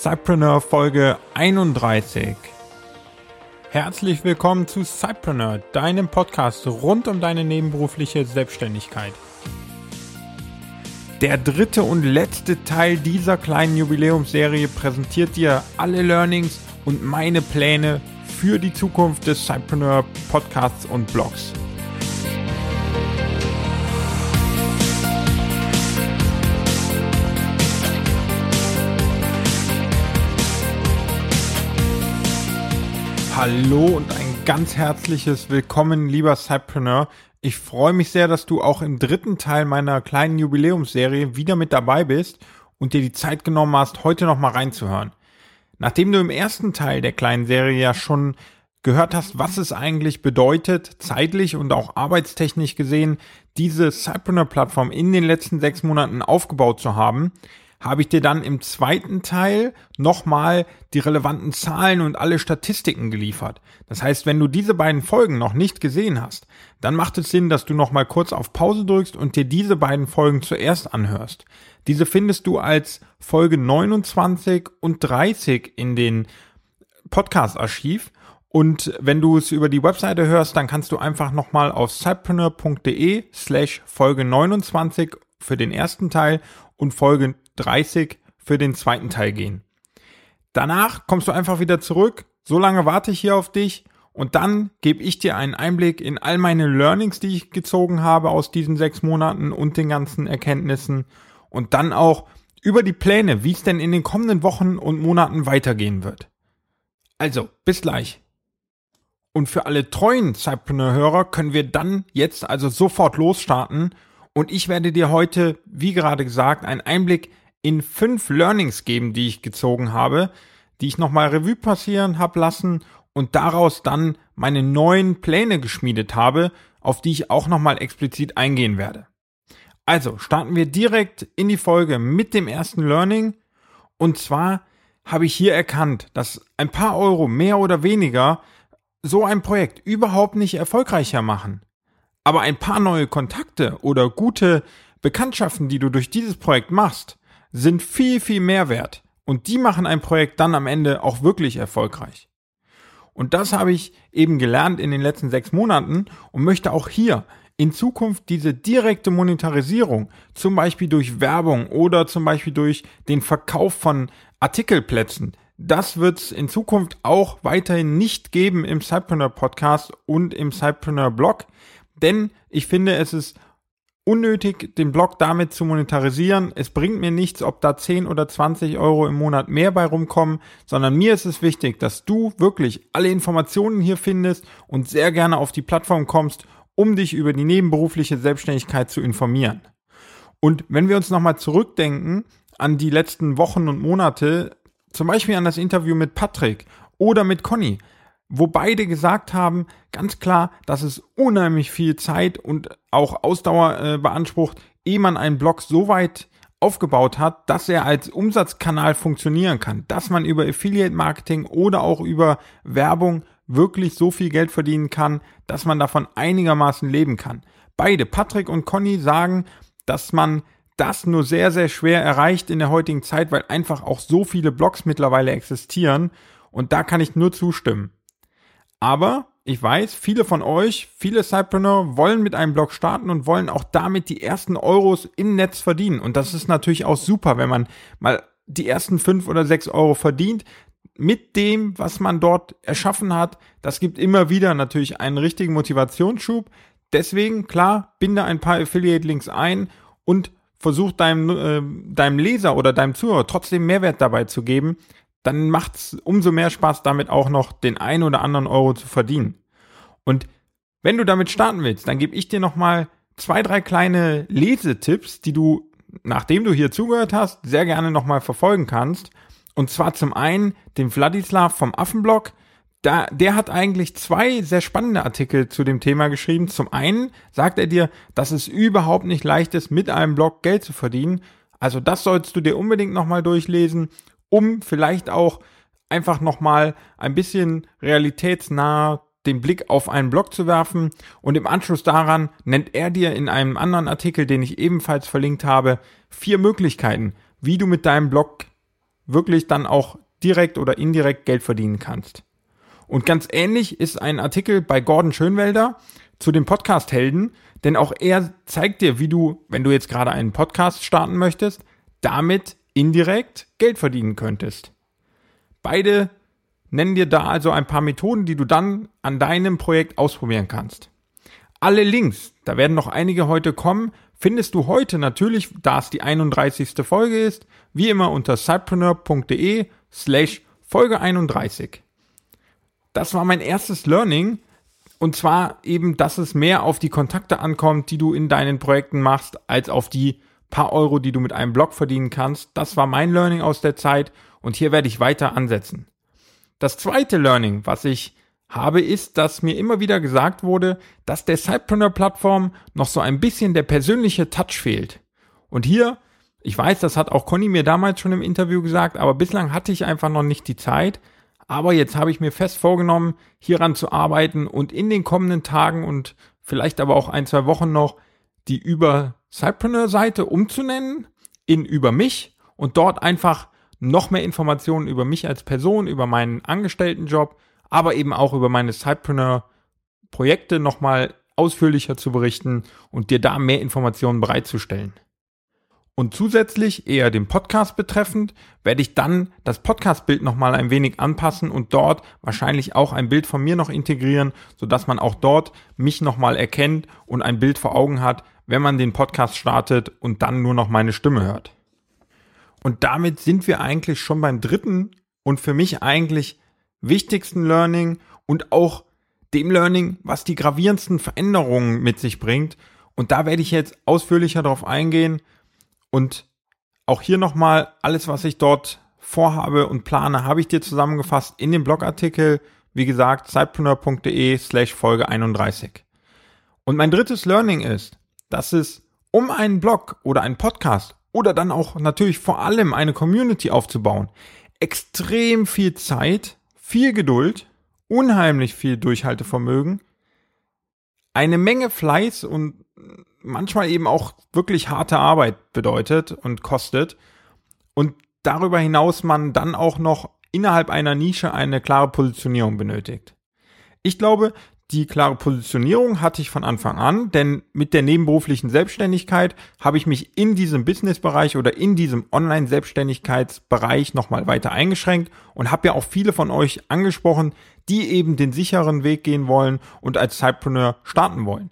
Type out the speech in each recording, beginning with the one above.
Cypreneur Folge 31. Herzlich willkommen zu Cypreneur, deinem Podcast rund um deine nebenberufliche Selbstständigkeit. Der dritte und letzte Teil dieser kleinen Jubiläumsserie präsentiert dir alle Learnings und meine Pläne für die Zukunft des Cypreneur Podcasts und Blogs. Hallo und ein ganz herzliches Willkommen, lieber Cypreneur. Ich freue mich sehr, dass du auch im dritten Teil meiner kleinen Jubiläumsserie wieder mit dabei bist und dir die Zeit genommen hast, heute nochmal reinzuhören. Nachdem du im ersten Teil der kleinen Serie ja schon gehört hast, was es eigentlich bedeutet, zeitlich und auch arbeitstechnisch gesehen, diese Cypreneur-Plattform in den letzten sechs Monaten aufgebaut zu haben, habe ich dir dann im zweiten Teil nochmal die relevanten Zahlen und alle Statistiken geliefert. Das heißt, wenn du diese beiden Folgen noch nicht gesehen hast, dann macht es Sinn, dass du nochmal kurz auf Pause drückst und dir diese beiden Folgen zuerst anhörst. Diese findest du als Folge 29 und 30 in den Podcast-Archiv. Und wenn du es über die Webseite hörst, dann kannst du einfach nochmal auf cypreneur.de slash Folge 29 für den ersten Teil und Folge 30 für den zweiten Teil gehen. Danach kommst du einfach wieder zurück. So lange warte ich hier auf dich und dann gebe ich dir einen Einblick in all meine Learnings, die ich gezogen habe aus diesen sechs Monaten und den ganzen Erkenntnissen und dann auch über die Pläne, wie es denn in den kommenden Wochen und Monaten weitergehen wird. Also, bis gleich. Und für alle treuen Cypreneur-Hörer können wir dann jetzt also sofort losstarten und ich werde dir heute, wie gerade gesagt, einen Einblick in fünf Learnings geben, die ich gezogen habe, die ich nochmal Revue passieren habe lassen und daraus dann meine neuen Pläne geschmiedet habe, auf die ich auch nochmal explizit eingehen werde. Also starten wir direkt in die Folge mit dem ersten Learning. Und zwar habe ich hier erkannt, dass ein paar Euro mehr oder weniger so ein Projekt überhaupt nicht erfolgreicher machen. Aber ein paar neue Kontakte oder gute Bekanntschaften, die du durch dieses Projekt machst, sind viel, viel mehr wert. Und die machen ein Projekt dann am Ende auch wirklich erfolgreich. Und das habe ich eben gelernt in den letzten sechs Monaten und möchte auch hier in Zukunft diese direkte Monetarisierung, zum Beispiel durch Werbung oder zum Beispiel durch den Verkauf von Artikelplätzen, das wird es in Zukunft auch weiterhin nicht geben im Cypreneur Podcast und im Cypreneur Blog, denn ich finde, es ist unnötig, den Blog damit zu monetarisieren. Es bringt mir nichts, ob da 10 oder 20 Euro im Monat mehr bei rumkommen, sondern mir ist es wichtig, dass du wirklich alle Informationen hier findest und sehr gerne auf die Plattform kommst, um dich über die nebenberufliche Selbstständigkeit zu informieren. Und wenn wir uns nochmal zurückdenken an die letzten Wochen und Monate, zum Beispiel an das Interview mit Patrick oder mit Conny, wo beide gesagt haben, ganz klar, dass es unheimlich viel Zeit und auch Ausdauer äh, beansprucht, ehe man einen Blog so weit aufgebaut hat, dass er als Umsatzkanal funktionieren kann, dass man über Affiliate Marketing oder auch über Werbung wirklich so viel Geld verdienen kann, dass man davon einigermaßen leben kann. Beide, Patrick und Conny, sagen, dass man das nur sehr, sehr schwer erreicht in der heutigen Zeit, weil einfach auch so viele Blogs mittlerweile existieren. Und da kann ich nur zustimmen. Aber ich weiß, viele von euch, viele Cypreneur wollen mit einem Blog starten und wollen auch damit die ersten Euros im Netz verdienen. Und das ist natürlich auch super, wenn man mal die ersten fünf oder sechs Euro verdient mit dem, was man dort erschaffen hat. Das gibt immer wieder natürlich einen richtigen Motivationsschub. Deswegen, klar, binde ein paar Affiliate-Links ein und versuch deinem, äh, deinem Leser oder deinem Zuhörer trotzdem Mehrwert dabei zu geben, dann macht es umso mehr Spaß, damit auch noch den ein oder anderen Euro zu verdienen. Und wenn du damit starten willst, dann gebe ich dir nochmal zwei, drei kleine Lesetipps, die du, nachdem du hier zugehört hast, sehr gerne nochmal verfolgen kannst. Und zwar zum einen den Vladislav vom Affenblog. Da, der hat eigentlich zwei sehr spannende Artikel zu dem Thema geschrieben. Zum einen sagt er dir, dass es überhaupt nicht leicht ist, mit einem Blog Geld zu verdienen. Also das sollst du dir unbedingt nochmal durchlesen um vielleicht auch einfach nochmal ein bisschen realitätsnah den Blick auf einen Blog zu werfen. Und im Anschluss daran nennt er dir in einem anderen Artikel, den ich ebenfalls verlinkt habe, vier Möglichkeiten, wie du mit deinem Blog wirklich dann auch direkt oder indirekt Geld verdienen kannst. Und ganz ähnlich ist ein Artikel bei Gordon Schönwelder zu den Podcast-Helden, denn auch er zeigt dir, wie du, wenn du jetzt gerade einen Podcast starten möchtest, damit indirekt Geld verdienen könntest. Beide nennen dir da also ein paar Methoden, die du dann an deinem Projekt ausprobieren kannst. Alle Links, da werden noch einige heute kommen, findest du heute natürlich, da es die 31. Folge ist, wie immer unter sidepreneur.de slash Folge 31. Das war mein erstes Learning und zwar eben, dass es mehr auf die Kontakte ankommt, die du in deinen Projekten machst, als auf die paar Euro, die du mit einem Blog verdienen kannst. Das war mein Learning aus der Zeit und hier werde ich weiter ansetzen. Das zweite Learning, was ich habe, ist, dass mir immer wieder gesagt wurde, dass der Sidepreneur-Plattform noch so ein bisschen der persönliche Touch fehlt. Und hier, ich weiß, das hat auch Conny mir damals schon im Interview gesagt, aber bislang hatte ich einfach noch nicht die Zeit. Aber jetzt habe ich mir fest vorgenommen, hieran zu arbeiten und in den kommenden Tagen und vielleicht aber auch ein, zwei Wochen noch die über Sidepreneur-Seite umzunennen in über mich und dort einfach noch mehr Informationen über mich als Person, über meinen Angestelltenjob, aber eben auch über meine Sidepreneur-Projekte nochmal ausführlicher zu berichten und dir da mehr Informationen bereitzustellen. Und zusätzlich, eher den Podcast betreffend, werde ich dann das Podcast-Bild nochmal ein wenig anpassen und dort wahrscheinlich auch ein Bild von mir noch integrieren, sodass man auch dort mich nochmal erkennt und ein Bild vor Augen hat, wenn man den Podcast startet und dann nur noch meine Stimme hört. Und damit sind wir eigentlich schon beim dritten und für mich eigentlich wichtigsten Learning und auch dem Learning, was die gravierendsten Veränderungen mit sich bringt. Und da werde ich jetzt ausführlicher darauf eingehen und auch hier nochmal alles, was ich dort vorhabe und plane, habe ich dir zusammengefasst in dem Blogartikel, wie gesagt, zeitpreneur.de slash Folge 31. Und mein drittes Learning ist, dass es um einen Blog oder einen Podcast oder dann auch natürlich vor allem eine Community aufzubauen, extrem viel Zeit, viel Geduld, unheimlich viel Durchhaltevermögen, eine Menge Fleiß und manchmal eben auch wirklich harte Arbeit bedeutet und kostet und darüber hinaus man dann auch noch innerhalb einer Nische eine klare Positionierung benötigt. Ich glaube, die klare Positionierung hatte ich von Anfang an, denn mit der nebenberuflichen Selbstständigkeit habe ich mich in diesem Businessbereich oder in diesem Online-Selbstständigkeitsbereich nochmal weiter eingeschränkt und habe ja auch viele von euch angesprochen, die eben den sicheren Weg gehen wollen und als Sidepreneur starten wollen.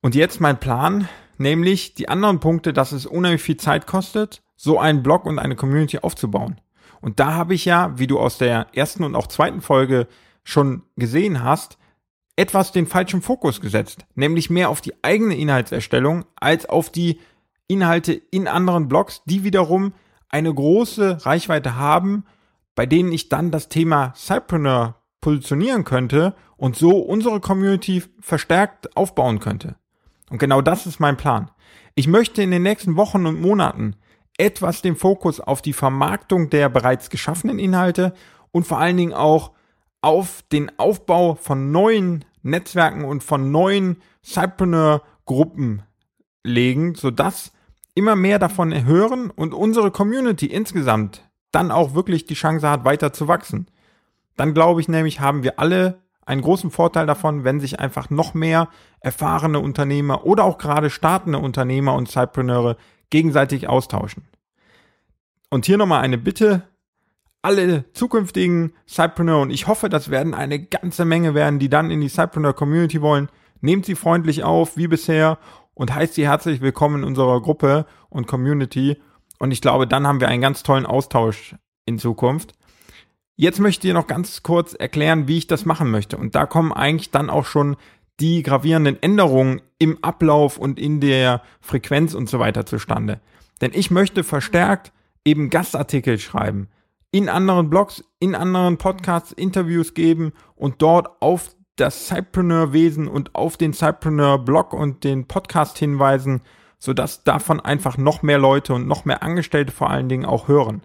Und jetzt mein Plan, nämlich die anderen Punkte, dass es unheimlich viel Zeit kostet, so einen Blog und eine Community aufzubauen. Und da habe ich ja, wie du aus der ersten und auch zweiten Folge schon gesehen hast, etwas den falschen Fokus gesetzt, nämlich mehr auf die eigene Inhaltserstellung als auf die Inhalte in anderen Blogs, die wiederum eine große Reichweite haben, bei denen ich dann das Thema Cypreneur positionieren könnte und so unsere Community verstärkt aufbauen könnte. Und genau das ist mein Plan. Ich möchte in den nächsten Wochen und Monaten etwas den Fokus auf die Vermarktung der bereits geschaffenen Inhalte und vor allen Dingen auch auf den Aufbau von neuen Netzwerken und von neuen Cypreneur-Gruppen legen, sodass immer mehr davon hören und unsere Community insgesamt dann auch wirklich die Chance hat, weiter zu wachsen. Dann glaube ich nämlich, haben wir alle einen großen Vorteil davon, wenn sich einfach noch mehr erfahrene Unternehmer oder auch gerade startende Unternehmer und Cypreneure gegenseitig austauschen. Und hier nochmal eine Bitte, alle zukünftigen Cypreneur und ich hoffe, das werden eine ganze Menge werden, die dann in die Cypreneur Community wollen. Nehmt sie freundlich auf, wie bisher, und heißt sie herzlich willkommen in unserer Gruppe und Community. Und ich glaube, dann haben wir einen ganz tollen Austausch in Zukunft. Jetzt möchte ich noch ganz kurz erklären, wie ich das machen möchte. Und da kommen eigentlich dann auch schon die gravierenden Änderungen im Ablauf und in der Frequenz und so weiter zustande. Denn ich möchte verstärkt eben Gastartikel schreiben in anderen Blogs, in anderen Podcasts Interviews geben und dort auf das Cypreneur-Wesen und auf den Cypreneur-Blog und den Podcast hinweisen, sodass davon einfach noch mehr Leute und noch mehr Angestellte vor allen Dingen auch hören.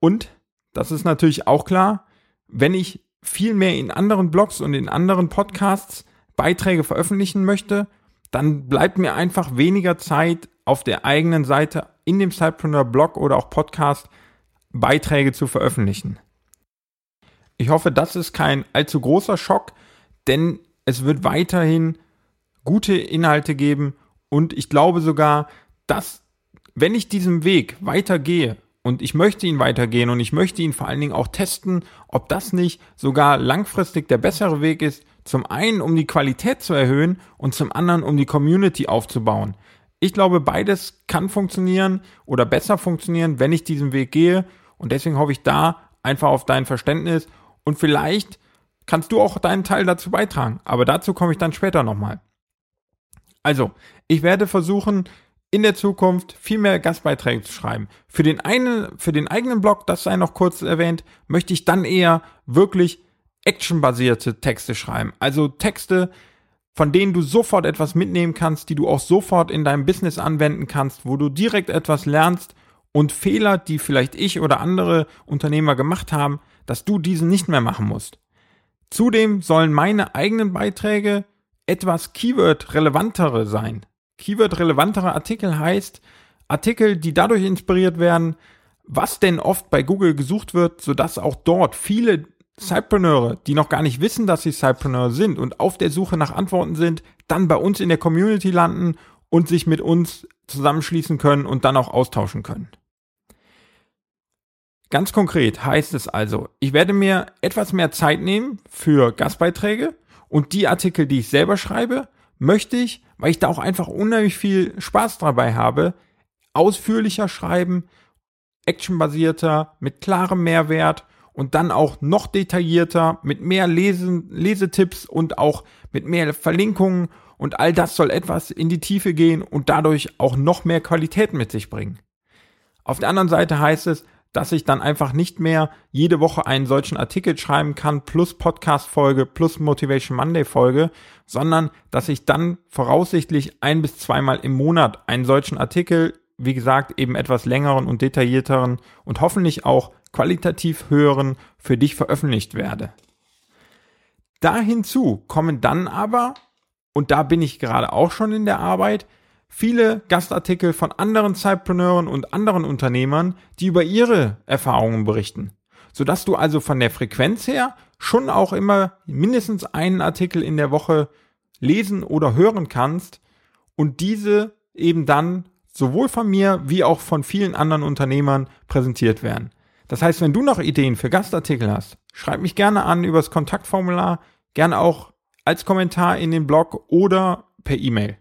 Und, das ist natürlich auch klar, wenn ich viel mehr in anderen Blogs und in anderen Podcasts Beiträge veröffentlichen möchte, dann bleibt mir einfach weniger Zeit auf der eigenen Seite in dem Cypreneur Blog oder auch Podcast Beiträge zu veröffentlichen. Ich hoffe, das ist kein allzu großer Schock, denn es wird weiterhin gute Inhalte geben und ich glaube sogar, dass wenn ich diesen Weg weitergehe und ich möchte ihn weitergehen und ich möchte ihn vor allen Dingen auch testen, ob das nicht sogar langfristig der bessere Weg ist, zum einen um die Qualität zu erhöhen und zum anderen um die Community aufzubauen. Ich glaube, beides kann funktionieren oder besser funktionieren, wenn ich diesen Weg gehe und deswegen hoffe ich da einfach auf dein Verständnis und vielleicht kannst du auch deinen Teil dazu beitragen. Aber dazu komme ich dann später nochmal. Also, ich werde versuchen, in der Zukunft viel mehr Gastbeiträge zu schreiben. Für den einen, für den eigenen Blog, das sei noch kurz erwähnt, möchte ich dann eher wirklich actionbasierte Texte schreiben. Also Texte, von denen du sofort etwas mitnehmen kannst, die du auch sofort in deinem Business anwenden kannst, wo du direkt etwas lernst und Fehler, die vielleicht ich oder andere Unternehmer gemacht haben, dass du diesen nicht mehr machen musst. Zudem sollen meine eigenen Beiträge etwas Keyword-relevantere sein. Keyword-relevantere Artikel heißt Artikel, die dadurch inspiriert werden, was denn oft bei Google gesucht wird, sodass auch dort viele Cypreneure, die noch gar nicht wissen, dass sie Cypreneur sind und auf der Suche nach Antworten sind, dann bei uns in der Community landen und sich mit uns zusammenschließen können und dann auch austauschen können. Ganz konkret heißt es also, ich werde mir etwas mehr Zeit nehmen für Gastbeiträge und die Artikel, die ich selber schreibe, möchte ich, weil ich da auch einfach unheimlich viel Spaß dabei habe, ausführlicher schreiben, actionbasierter, mit klarem Mehrwert und dann auch noch detaillierter, mit mehr Lesen, Lesetipps und auch mit mehr Verlinkungen und all das soll etwas in die Tiefe gehen und dadurch auch noch mehr Qualität mit sich bringen. Auf der anderen Seite heißt es, dass ich dann einfach nicht mehr jede Woche einen solchen Artikel schreiben kann, plus Podcast-Folge, plus Motivation Monday-Folge, sondern dass ich dann voraussichtlich ein bis zweimal im Monat einen solchen Artikel, wie gesagt, eben etwas längeren und detaillierteren und hoffentlich auch qualitativ höheren für dich veröffentlicht werde. Da hinzu kommen dann aber, und da bin ich gerade auch schon in der Arbeit, viele Gastartikel von anderen Zeitpreneuren und anderen Unternehmern, die über ihre Erfahrungen berichten. Sodass du also von der Frequenz her schon auch immer mindestens einen Artikel in der Woche lesen oder hören kannst und diese eben dann sowohl von mir wie auch von vielen anderen Unternehmern präsentiert werden. Das heißt, wenn du noch Ideen für Gastartikel hast, schreib mich gerne an übers Kontaktformular, gerne auch als Kommentar in den Blog oder per E-Mail.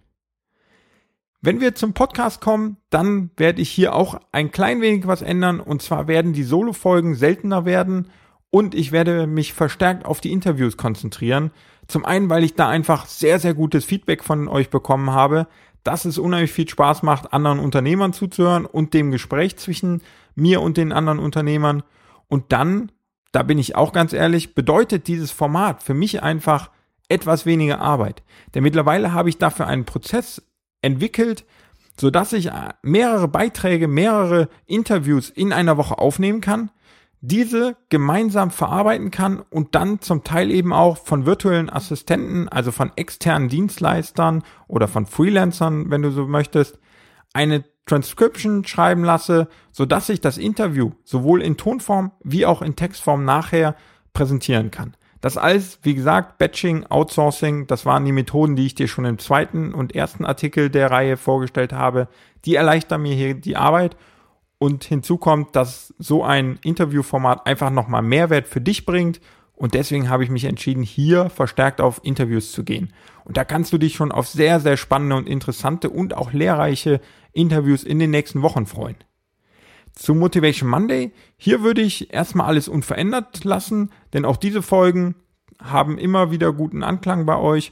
Wenn wir zum Podcast kommen, dann werde ich hier auch ein klein wenig was ändern. Und zwar werden die Solo-Folgen seltener werden und ich werde mich verstärkt auf die Interviews konzentrieren. Zum einen, weil ich da einfach sehr, sehr gutes Feedback von euch bekommen habe, dass es unheimlich viel Spaß macht, anderen Unternehmern zuzuhören und dem Gespräch zwischen mir und den anderen Unternehmern. Und dann, da bin ich auch ganz ehrlich, bedeutet dieses Format für mich einfach etwas weniger Arbeit. Denn mittlerweile habe ich dafür einen Prozess entwickelt, so dass ich äh, mehrere Beiträge, mehrere Interviews in einer Woche aufnehmen kann, diese gemeinsam verarbeiten kann und dann zum Teil eben auch von virtuellen Assistenten, also von externen Dienstleistern oder von Freelancern, wenn du so möchtest, eine Transcription schreiben lasse, so dass ich das Interview sowohl in Tonform wie auch in Textform nachher präsentieren kann. Das alles, wie gesagt, Batching, Outsourcing, das waren die Methoden, die ich dir schon im zweiten und ersten Artikel der Reihe vorgestellt habe. Die erleichtern mir hier die Arbeit. Und hinzu kommt, dass so ein Interviewformat einfach nochmal Mehrwert für dich bringt. Und deswegen habe ich mich entschieden, hier verstärkt auf Interviews zu gehen. Und da kannst du dich schon auf sehr, sehr spannende und interessante und auch lehrreiche Interviews in den nächsten Wochen freuen. Zu Motivation Monday. Hier würde ich erstmal alles unverändert lassen, denn auch diese Folgen haben immer wieder guten Anklang bei euch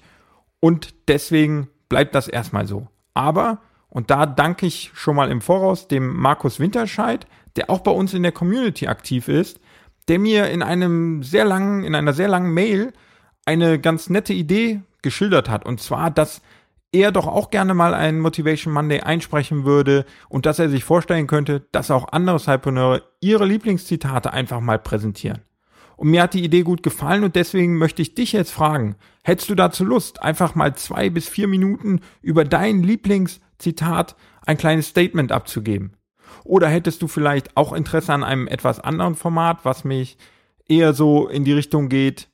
und deswegen bleibt das erstmal so. Aber, und da danke ich schon mal im Voraus dem Markus Winterscheid, der auch bei uns in der Community aktiv ist, der mir in einem sehr langen, in einer sehr langen Mail eine ganz nette Idee geschildert hat. Und zwar, dass er doch auch gerne mal einen Motivation Monday einsprechen würde und dass er sich vorstellen könnte, dass auch andere Cypreneure ihre Lieblingszitate einfach mal präsentieren. Und mir hat die Idee gut gefallen und deswegen möchte ich dich jetzt fragen, hättest du dazu Lust, einfach mal zwei bis vier Minuten über dein Lieblingszitat ein kleines Statement abzugeben? Oder hättest du vielleicht auch Interesse an einem etwas anderen Format, was mich eher so in die Richtung geht,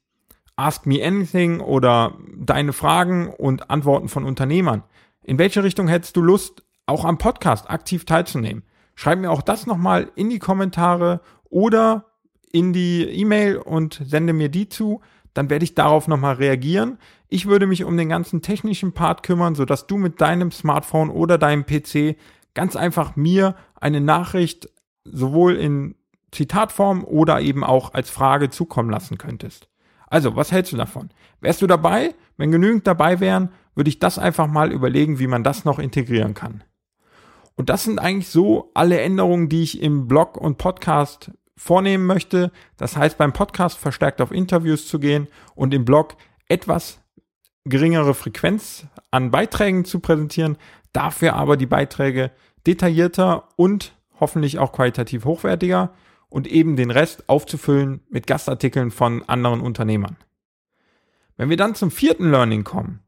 Ask Me Anything oder deine Fragen und Antworten von Unternehmern. In welche Richtung hättest du Lust, auch am Podcast aktiv teilzunehmen? Schreib mir auch das nochmal in die Kommentare oder in die E-Mail und sende mir die zu. Dann werde ich darauf nochmal reagieren. Ich würde mich um den ganzen technischen Part kümmern, sodass du mit deinem Smartphone oder deinem PC ganz einfach mir eine Nachricht sowohl in Zitatform oder eben auch als Frage zukommen lassen könntest. Also, was hältst du davon? Wärst du dabei? Wenn genügend dabei wären, würde ich das einfach mal überlegen, wie man das noch integrieren kann. Und das sind eigentlich so alle Änderungen, die ich im Blog und Podcast vornehmen möchte. Das heißt, beim Podcast verstärkt auf Interviews zu gehen und im Blog etwas geringere Frequenz an Beiträgen zu präsentieren, dafür aber die Beiträge detaillierter und hoffentlich auch qualitativ hochwertiger und eben den Rest aufzufüllen mit Gastartikeln von anderen Unternehmern. Wenn wir dann zum vierten Learning kommen,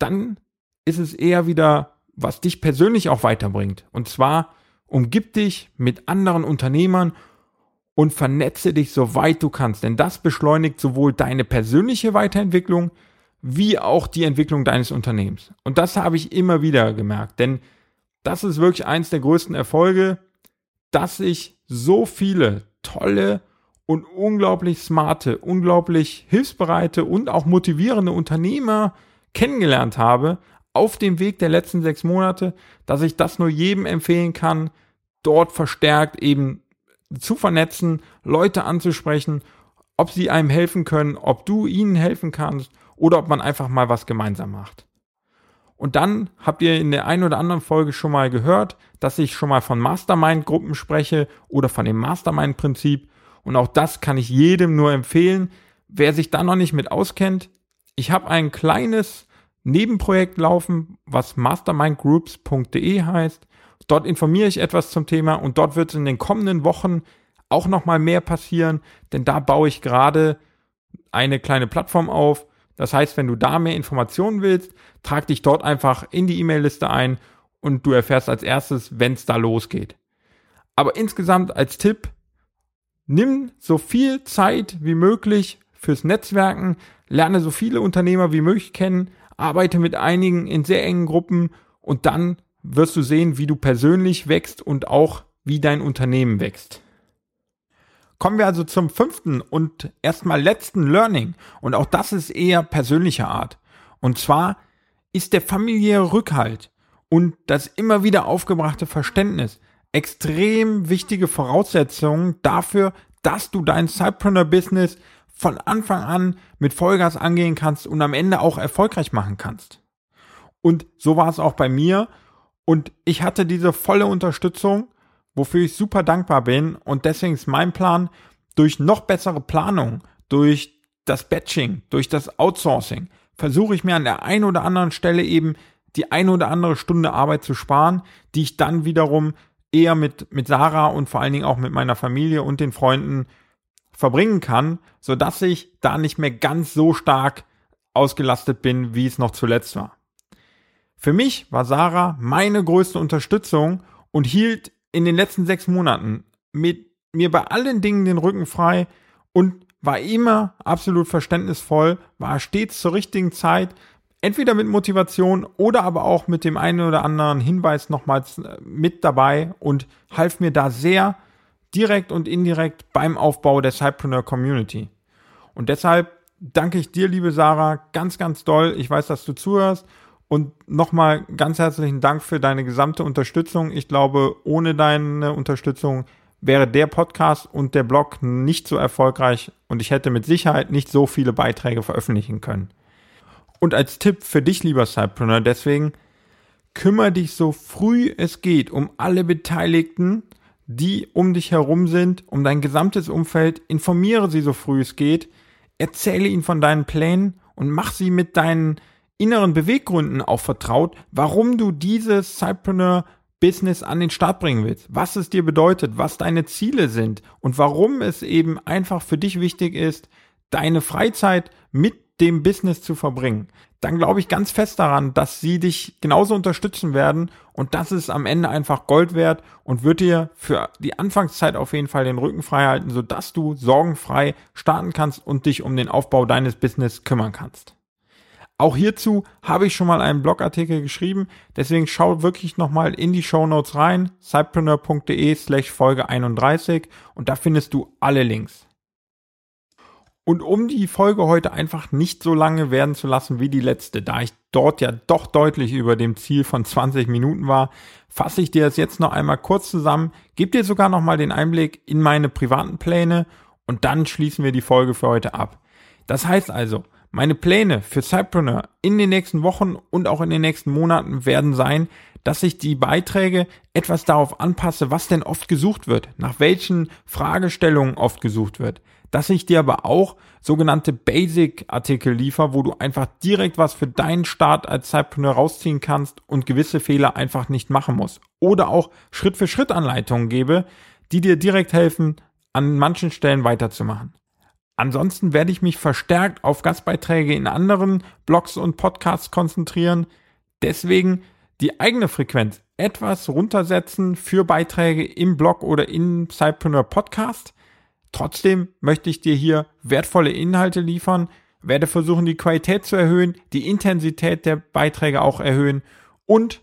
dann ist es eher wieder, was dich persönlich auch weiterbringt. Und zwar umgib dich mit anderen Unternehmern und vernetze dich so weit du kannst, denn das beschleunigt sowohl deine persönliche Weiterentwicklung wie auch die Entwicklung deines Unternehmens. Und das habe ich immer wieder gemerkt, denn das ist wirklich eins der größten Erfolge, dass ich so viele tolle und unglaublich smarte, unglaublich hilfsbereite und auch motivierende Unternehmer kennengelernt habe auf dem Weg der letzten sechs Monate, dass ich das nur jedem empfehlen kann, dort verstärkt eben zu vernetzen, Leute anzusprechen, ob sie einem helfen können, ob du ihnen helfen kannst oder ob man einfach mal was gemeinsam macht. Und dann habt ihr in der einen oder anderen Folge schon mal gehört, dass ich schon mal von Mastermind-Gruppen spreche oder von dem Mastermind-Prinzip. Und auch das kann ich jedem nur empfehlen. Wer sich da noch nicht mit auskennt, ich habe ein kleines Nebenprojekt laufen, was mastermindgroups.de heißt. Dort informiere ich etwas zum Thema und dort wird in den kommenden Wochen auch noch mal mehr passieren, denn da baue ich gerade eine kleine Plattform auf, das heißt, wenn du da mehr Informationen willst, trag dich dort einfach in die E-Mail-Liste ein und du erfährst als erstes, wenn es da losgeht. Aber insgesamt als Tipp, nimm so viel Zeit wie möglich fürs Netzwerken, lerne so viele Unternehmer wie möglich kennen, arbeite mit einigen in sehr engen Gruppen und dann wirst du sehen, wie du persönlich wächst und auch wie dein Unternehmen wächst. Kommen wir also zum fünften und erstmal letzten Learning. Und auch das ist eher persönlicher Art. Und zwar ist der familiäre Rückhalt und das immer wieder aufgebrachte Verständnis extrem wichtige Voraussetzungen dafür, dass du dein Cypreneur-Business von Anfang an mit Vollgas angehen kannst und am Ende auch erfolgreich machen kannst. Und so war es auch bei mir. Und ich hatte diese volle Unterstützung wofür ich super dankbar bin. Und deswegen ist mein Plan, durch noch bessere Planung, durch das Batching, durch das Outsourcing, versuche ich mir an der einen oder anderen Stelle eben die eine oder andere Stunde Arbeit zu sparen, die ich dann wiederum eher mit, mit Sarah und vor allen Dingen auch mit meiner Familie und den Freunden verbringen kann, so dass ich da nicht mehr ganz so stark ausgelastet bin, wie es noch zuletzt war. Für mich war Sarah meine größte Unterstützung und hielt in den letzten sechs Monaten mit mir bei allen Dingen den Rücken frei und war immer absolut verständnisvoll, war stets zur richtigen Zeit, entweder mit Motivation oder aber auch mit dem einen oder anderen Hinweis nochmals äh, mit dabei und half mir da sehr direkt und indirekt beim Aufbau der Cypreneur Community. Und deshalb danke ich dir, liebe Sarah, ganz, ganz doll. Ich weiß, dass du zuhörst und nochmal ganz herzlichen Dank für deine gesamte Unterstützung. Ich glaube, ohne deine Unterstützung wäre der Podcast und der Blog nicht so erfolgreich und ich hätte mit Sicherheit nicht so viele Beiträge veröffentlichen können. Und als Tipp für dich, lieber Sidepreneur, deswegen kümmere dich so früh es geht um alle Beteiligten, die um dich herum sind, um dein gesamtes Umfeld, informiere sie so früh es geht, erzähle ihnen von deinen Plänen und mach sie mit deinen inneren Beweggründen auch vertraut, warum du dieses Cypreneur Business an den Start bringen willst, was es dir bedeutet, was deine Ziele sind und warum es eben einfach für dich wichtig ist, deine Freizeit mit dem Business zu verbringen, dann glaube ich ganz fest daran, dass sie dich genauso unterstützen werden und das ist am Ende einfach Gold wert und wird dir für die Anfangszeit auf jeden Fall den Rücken frei halten, sodass du sorgenfrei starten kannst und dich um den Aufbau deines Business kümmern kannst. Auch hierzu habe ich schon mal einen Blogartikel geschrieben, deswegen schau wirklich nochmal in die Show Notes rein, cypreneur.de slash Folge 31 und da findest du alle Links. Und um die Folge heute einfach nicht so lange werden zu lassen wie die letzte, da ich dort ja doch deutlich über dem Ziel von 20 Minuten war, fasse ich dir das jetzt noch einmal kurz zusammen, gebe dir sogar noch mal den Einblick in meine privaten Pläne und dann schließen wir die Folge für heute ab. Das heißt also, meine Pläne für Cypreneur in den nächsten Wochen und auch in den nächsten Monaten werden sein, dass ich die Beiträge etwas darauf anpasse, was denn oft gesucht wird, nach welchen Fragestellungen oft gesucht wird dass ich dir aber auch sogenannte Basic-Artikel liefere, wo du einfach direkt was für deinen Start als Zeitpreneur rausziehen kannst und gewisse Fehler einfach nicht machen musst. Oder auch Schritt-für-Schritt-Anleitungen gebe, die dir direkt helfen, an manchen Stellen weiterzumachen. Ansonsten werde ich mich verstärkt auf Gastbeiträge in anderen Blogs und Podcasts konzentrieren. Deswegen die eigene Frequenz etwas runtersetzen für Beiträge im Blog oder im Cypreneur Podcast Trotzdem möchte ich dir hier wertvolle Inhalte liefern, werde versuchen, die Qualität zu erhöhen, die Intensität der Beiträge auch erhöhen und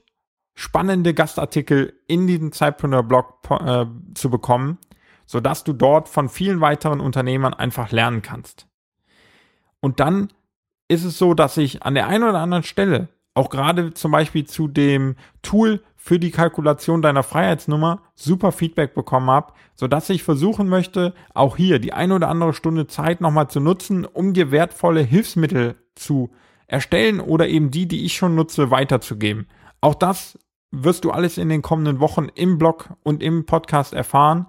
spannende Gastartikel in diesen Zeitpreneur-Blog äh, zu bekommen, sodass du dort von vielen weiteren Unternehmern einfach lernen kannst. Und dann ist es so, dass ich an der einen oder anderen Stelle auch gerade zum Beispiel zu dem Tool für die Kalkulation deiner Freiheitsnummer super Feedback bekommen habe, sodass ich versuchen möchte, auch hier die ein oder andere Stunde Zeit nochmal zu nutzen, um dir wertvolle Hilfsmittel zu erstellen oder eben die, die ich schon nutze, weiterzugeben. Auch das wirst du alles in den kommenden Wochen im Blog und im Podcast erfahren.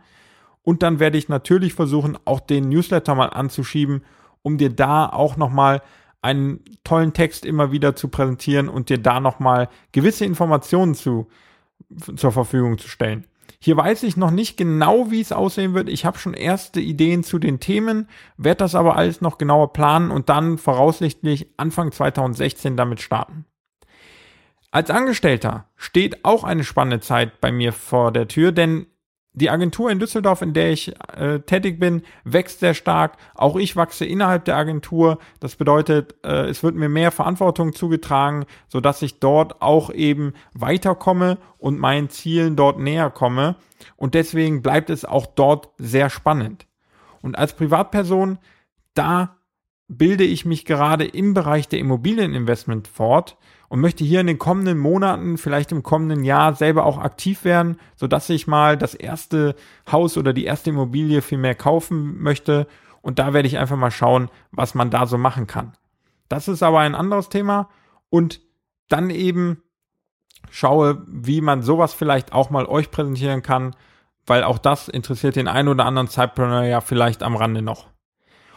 Und dann werde ich natürlich versuchen, auch den Newsletter mal anzuschieben, um dir da auch nochmal einen tollen Text immer wieder zu präsentieren und dir da nochmal gewisse Informationen zu, zur Verfügung zu stellen. Hier weiß ich noch nicht genau, wie es aussehen wird. Ich habe schon erste Ideen zu den Themen, werde das aber alles noch genauer planen und dann voraussichtlich Anfang 2016 damit starten. Als Angestellter steht auch eine spannende Zeit bei mir vor der Tür, denn die Agentur in Düsseldorf, in der ich äh, tätig bin, wächst sehr stark. Auch ich wachse innerhalb der Agentur. Das bedeutet, äh, es wird mir mehr Verantwortung zugetragen, so dass ich dort auch eben weiterkomme und meinen Zielen dort näher komme. Und deswegen bleibt es auch dort sehr spannend. Und als Privatperson, da bilde ich mich gerade im Bereich der Immobilieninvestment fort und möchte hier in den kommenden Monaten, vielleicht im kommenden Jahr selber auch aktiv werden, so dass ich mal das erste Haus oder die erste Immobilie viel mehr kaufen möchte. Und da werde ich einfach mal schauen, was man da so machen kann. Das ist aber ein anderes Thema. Und dann eben schaue, wie man sowas vielleicht auch mal euch präsentieren kann, weil auch das interessiert den einen oder anderen Zeitpreneur ja vielleicht am Rande noch.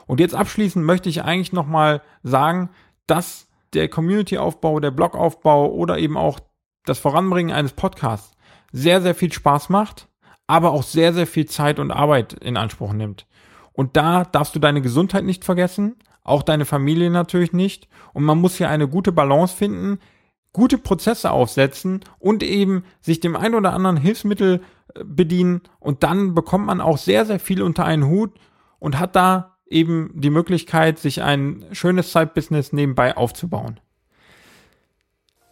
Und jetzt abschließend möchte ich eigentlich nochmal sagen, dass der Community-Aufbau, der Blog-Aufbau oder eben auch das Voranbringen eines Podcasts sehr, sehr viel Spaß macht, aber auch sehr, sehr viel Zeit und Arbeit in Anspruch nimmt. Und da darfst du deine Gesundheit nicht vergessen, auch deine Familie natürlich nicht. Und man muss hier eine gute Balance finden, gute Prozesse aufsetzen und eben sich dem ein oder anderen Hilfsmittel äh, bedienen. Und dann bekommt man auch sehr, sehr viel unter einen Hut und hat da eben die Möglichkeit, sich ein schönes Side-Business nebenbei aufzubauen.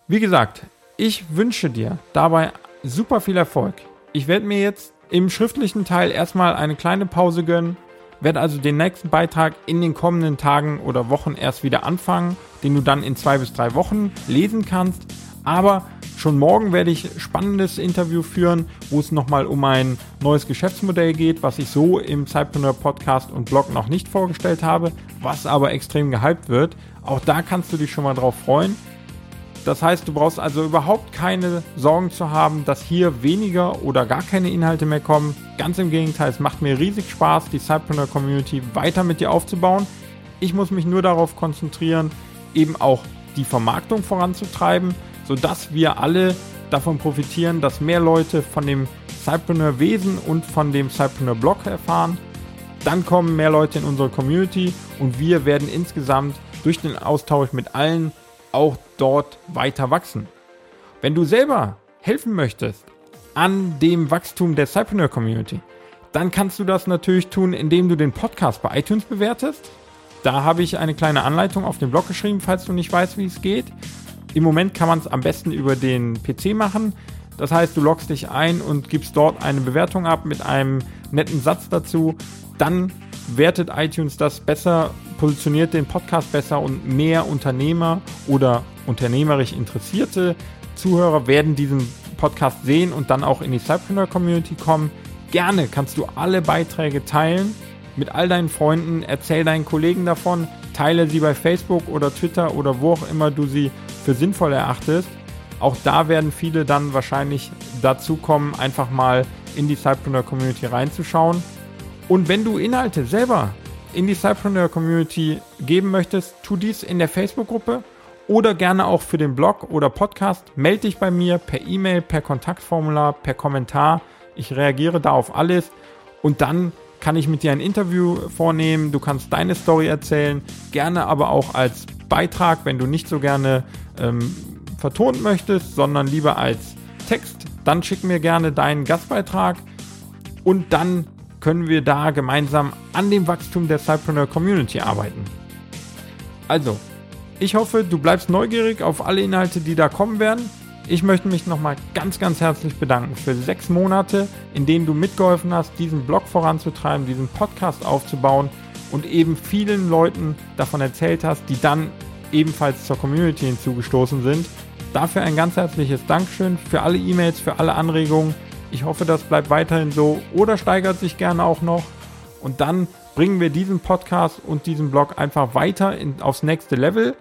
Wie gesagt, ich wünsche dir dabei super viel Erfolg. Ich werde mir jetzt im schriftlichen Teil erstmal eine kleine Pause gönnen, werde also den nächsten Beitrag in den kommenden Tagen oder Wochen erst wieder anfangen, den du dann in zwei bis drei Wochen lesen kannst. Aber Schon morgen werde ich spannendes Interview führen, wo es nochmal um ein neues Geschäftsmodell geht, was ich so im Zeitpreneur Podcast und Blog noch nicht vorgestellt habe, was aber extrem gehypt wird. Auch da kannst du dich schon mal drauf freuen. Das heißt, du brauchst also überhaupt keine Sorgen zu haben, dass hier weniger oder gar keine Inhalte mehr kommen. Ganz im Gegenteil, es macht mir riesig Spaß, die Cypreneur Community weiter mit dir aufzubauen. Ich muss mich nur darauf konzentrieren, eben auch die Vermarktung voranzutreiben sodass wir alle davon profitieren, dass mehr Leute von dem Cypreneur Wesen und von dem Cypreneur Blog erfahren. Dann kommen mehr Leute in unsere Community und wir werden insgesamt durch den Austausch mit allen auch dort weiter wachsen. Wenn du selber helfen möchtest an dem Wachstum der Cypreneur Community, dann kannst du das natürlich tun, indem du den Podcast bei iTunes bewertest. Da habe ich eine kleine Anleitung auf dem Blog geschrieben, falls du nicht weißt, wie es geht. Im Moment kann man es am besten über den PC machen. Das heißt, du loggst dich ein und gibst dort eine Bewertung ab mit einem netten Satz dazu. Dann wertet iTunes das besser, positioniert den Podcast besser und mehr Unternehmer oder unternehmerisch interessierte Zuhörer werden diesen Podcast sehen und dann auch in die Cypreneur Community kommen. Gerne kannst du alle Beiträge teilen mit all deinen Freunden, erzähl deinen Kollegen davon, teile sie bei Facebook oder Twitter oder wo auch immer du sie für sinnvoll erachtest. Auch da werden viele dann wahrscheinlich dazu kommen, einfach mal in die Cypreneur Community reinzuschauen. Und wenn du Inhalte selber in die Cypreneur Community geben möchtest, tu dies in der Facebook-Gruppe oder gerne auch für den Blog oder Podcast. Melde dich bei mir per E-Mail, per Kontaktformular, per Kommentar. Ich reagiere da auf alles und dann kann ich mit dir ein Interview vornehmen. Du kannst deine Story erzählen, gerne aber auch als Beitrag, wenn du nicht so gerne ähm, vertont möchtest, sondern lieber als Text. Dann schick mir gerne deinen Gastbeitrag und dann können wir da gemeinsam an dem Wachstum der Cypreneur Community arbeiten. Also, ich hoffe, du bleibst neugierig auf alle Inhalte, die da kommen werden. Ich möchte mich nochmal ganz, ganz herzlich bedanken für sechs Monate, in denen du mitgeholfen hast, diesen Blog voranzutreiben, diesen Podcast aufzubauen und eben vielen Leuten davon erzählt hast, die dann ebenfalls zur Community hinzugestoßen sind. Dafür ein ganz herzliches Dankeschön für alle E-Mails, für alle Anregungen. Ich hoffe, das bleibt weiterhin so oder steigert sich gerne auch noch. Und dann bringen wir diesen Podcast und diesen Blog einfach weiter in, aufs nächste Level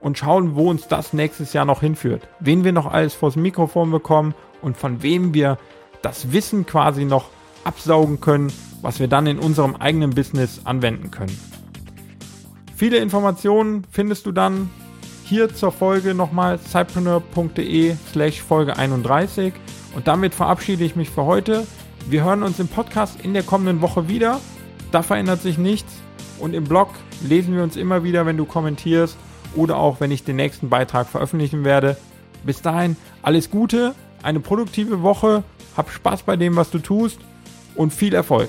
und schauen, wo uns das nächstes Jahr noch hinführt. Wen wir noch alles vors Mikrofon bekommen und von wem wir das Wissen quasi noch absaugen können, was wir dann in unserem eigenen Business anwenden können. Viele Informationen findest du dann hier zur Folge nochmal cypreneur.de slash Folge 31 und damit verabschiede ich mich für heute. Wir hören uns im Podcast in der kommenden Woche wieder. Da verändert sich nichts und im Blog lesen wir uns immer wieder, wenn du kommentierst oder auch wenn ich den nächsten Beitrag veröffentlichen werde. Bis dahin alles Gute, eine produktive Woche, hab Spaß bei dem, was du tust und viel Erfolg.